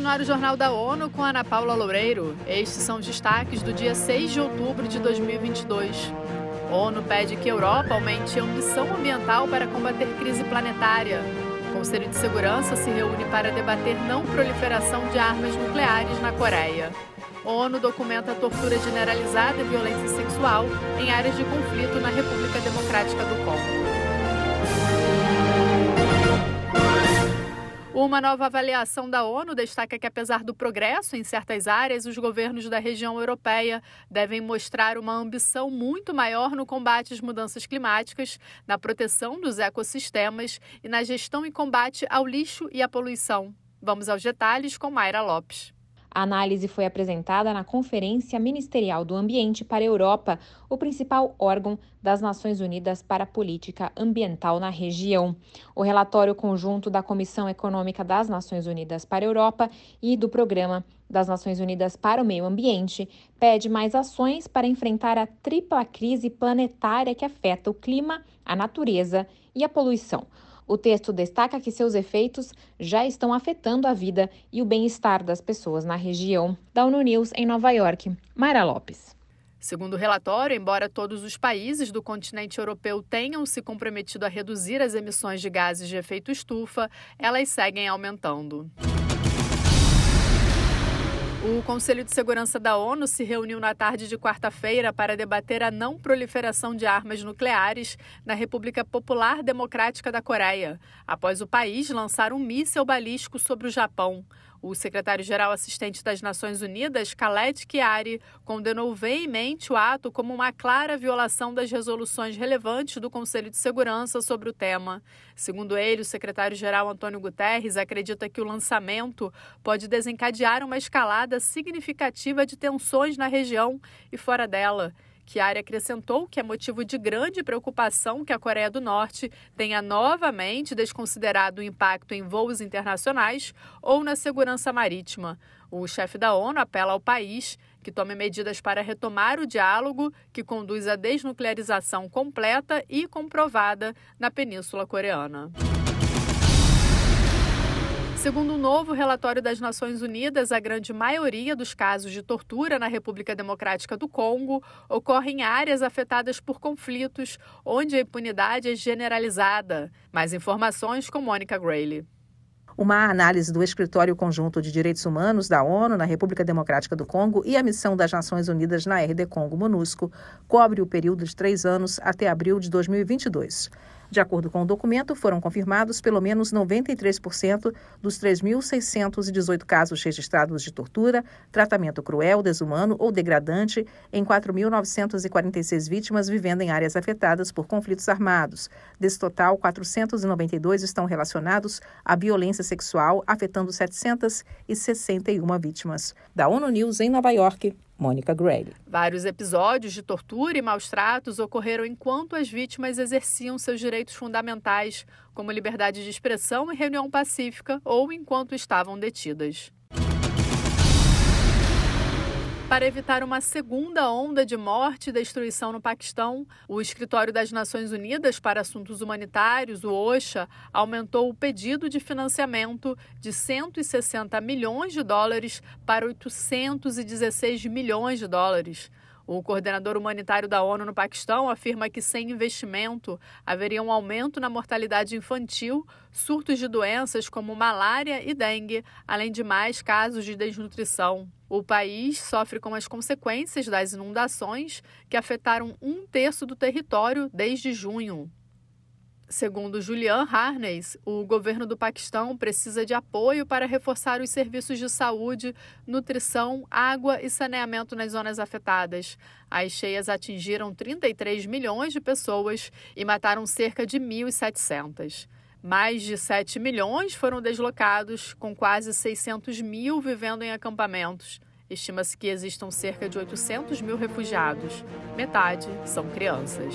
No ar o Jornal da ONU com Ana Paula Loureiro. Estes são os destaques do dia 6 de outubro de 2022. ONU pede que a Europa aumente a ambição ambiental para combater crise planetária. O Conselho de Segurança se reúne para debater não proliferação de armas nucleares na Coreia. ONU documenta tortura generalizada e violência sexual em áreas de conflito na República Democrática do Congo. Uma nova avaliação da ONU destaca que, apesar do progresso em certas áreas, os governos da região europeia devem mostrar uma ambição muito maior no combate às mudanças climáticas, na proteção dos ecossistemas e na gestão e combate ao lixo e à poluição. Vamos aos detalhes com Mayra Lopes. A análise foi apresentada na Conferência Ministerial do Ambiente para a Europa, o principal órgão das Nações Unidas para a Política Ambiental na região. O relatório conjunto da Comissão Econômica das Nações Unidas para a Europa e do Programa das Nações Unidas para o Meio Ambiente pede mais ações para enfrentar a tripla crise planetária que afeta o clima, a natureza e a poluição. O texto destaca que seus efeitos já estão afetando a vida e o bem-estar das pessoas na região. Da ONU News, em Nova York, Mayra Lopes. Segundo o relatório, embora todos os países do continente europeu tenham se comprometido a reduzir as emissões de gases de efeito estufa, elas seguem aumentando. O Conselho de Segurança da ONU se reuniu na tarde de quarta-feira para debater a não proliferação de armas nucleares na República Popular Democrática da Coreia, após o país lançar um míssil balístico sobre o Japão. O secretário-geral assistente das Nações Unidas, Khaled Chiari, condenou veemente o ato como uma clara violação das resoluções relevantes do Conselho de Segurança sobre o tema. Segundo ele, o secretário-geral Antônio Guterres acredita que o lançamento pode desencadear uma escalada significativa de tensões na região e fora dela. Chiari acrescentou que é motivo de grande preocupação que a Coreia do Norte tenha novamente desconsiderado o impacto em voos internacionais ou na segurança marítima. O chefe da ONU apela ao país que tome medidas para retomar o diálogo que conduz à desnuclearização completa e comprovada na Península Coreana. Segundo um novo relatório das Nações Unidas, a grande maioria dos casos de tortura na República Democrática do Congo ocorre em áreas afetadas por conflitos, onde a impunidade é generalizada. Mais informações com Mônica Grayley. Uma análise do Escritório Conjunto de Direitos Humanos da ONU na República Democrática do Congo e a missão das Nações Unidas na RD Congo MONUSCO cobre o período de três anos até abril de 2022. De acordo com o documento, foram confirmados pelo menos 93% dos 3.618 casos registrados de tortura, tratamento cruel, desumano ou degradante em 4.946 vítimas vivendo em áreas afetadas por conflitos armados. Desse total, 492 estão relacionados à violência sexual, afetando 761 vítimas. Da ONU News em Nova York, Mônica Gray. Vários episódios de tortura e maus tratos ocorreram enquanto as vítimas exerciam seus direitos fundamentais, como liberdade de expressão e reunião pacífica, ou enquanto estavam detidas. Para evitar uma segunda onda de morte e destruição no Paquistão, o Escritório das Nações Unidas para Assuntos Humanitários, o OSHA, aumentou o pedido de financiamento de 160 milhões de dólares para 816 milhões de dólares. O coordenador humanitário da ONU no Paquistão afirma que sem investimento haveria um aumento na mortalidade infantil, surtos de doenças como malária e dengue, além de mais casos de desnutrição. O país sofre com as consequências das inundações que afetaram um terço do território desde junho. Segundo Julian Harneys, o governo do Paquistão precisa de apoio para reforçar os serviços de saúde, nutrição, água e saneamento nas zonas afetadas. As cheias atingiram 33 milhões de pessoas e mataram cerca de 1.700. Mais de 7 milhões foram deslocados, com quase 600 mil vivendo em acampamentos. Estima-se que existam cerca de 800 mil refugiados. Metade são crianças.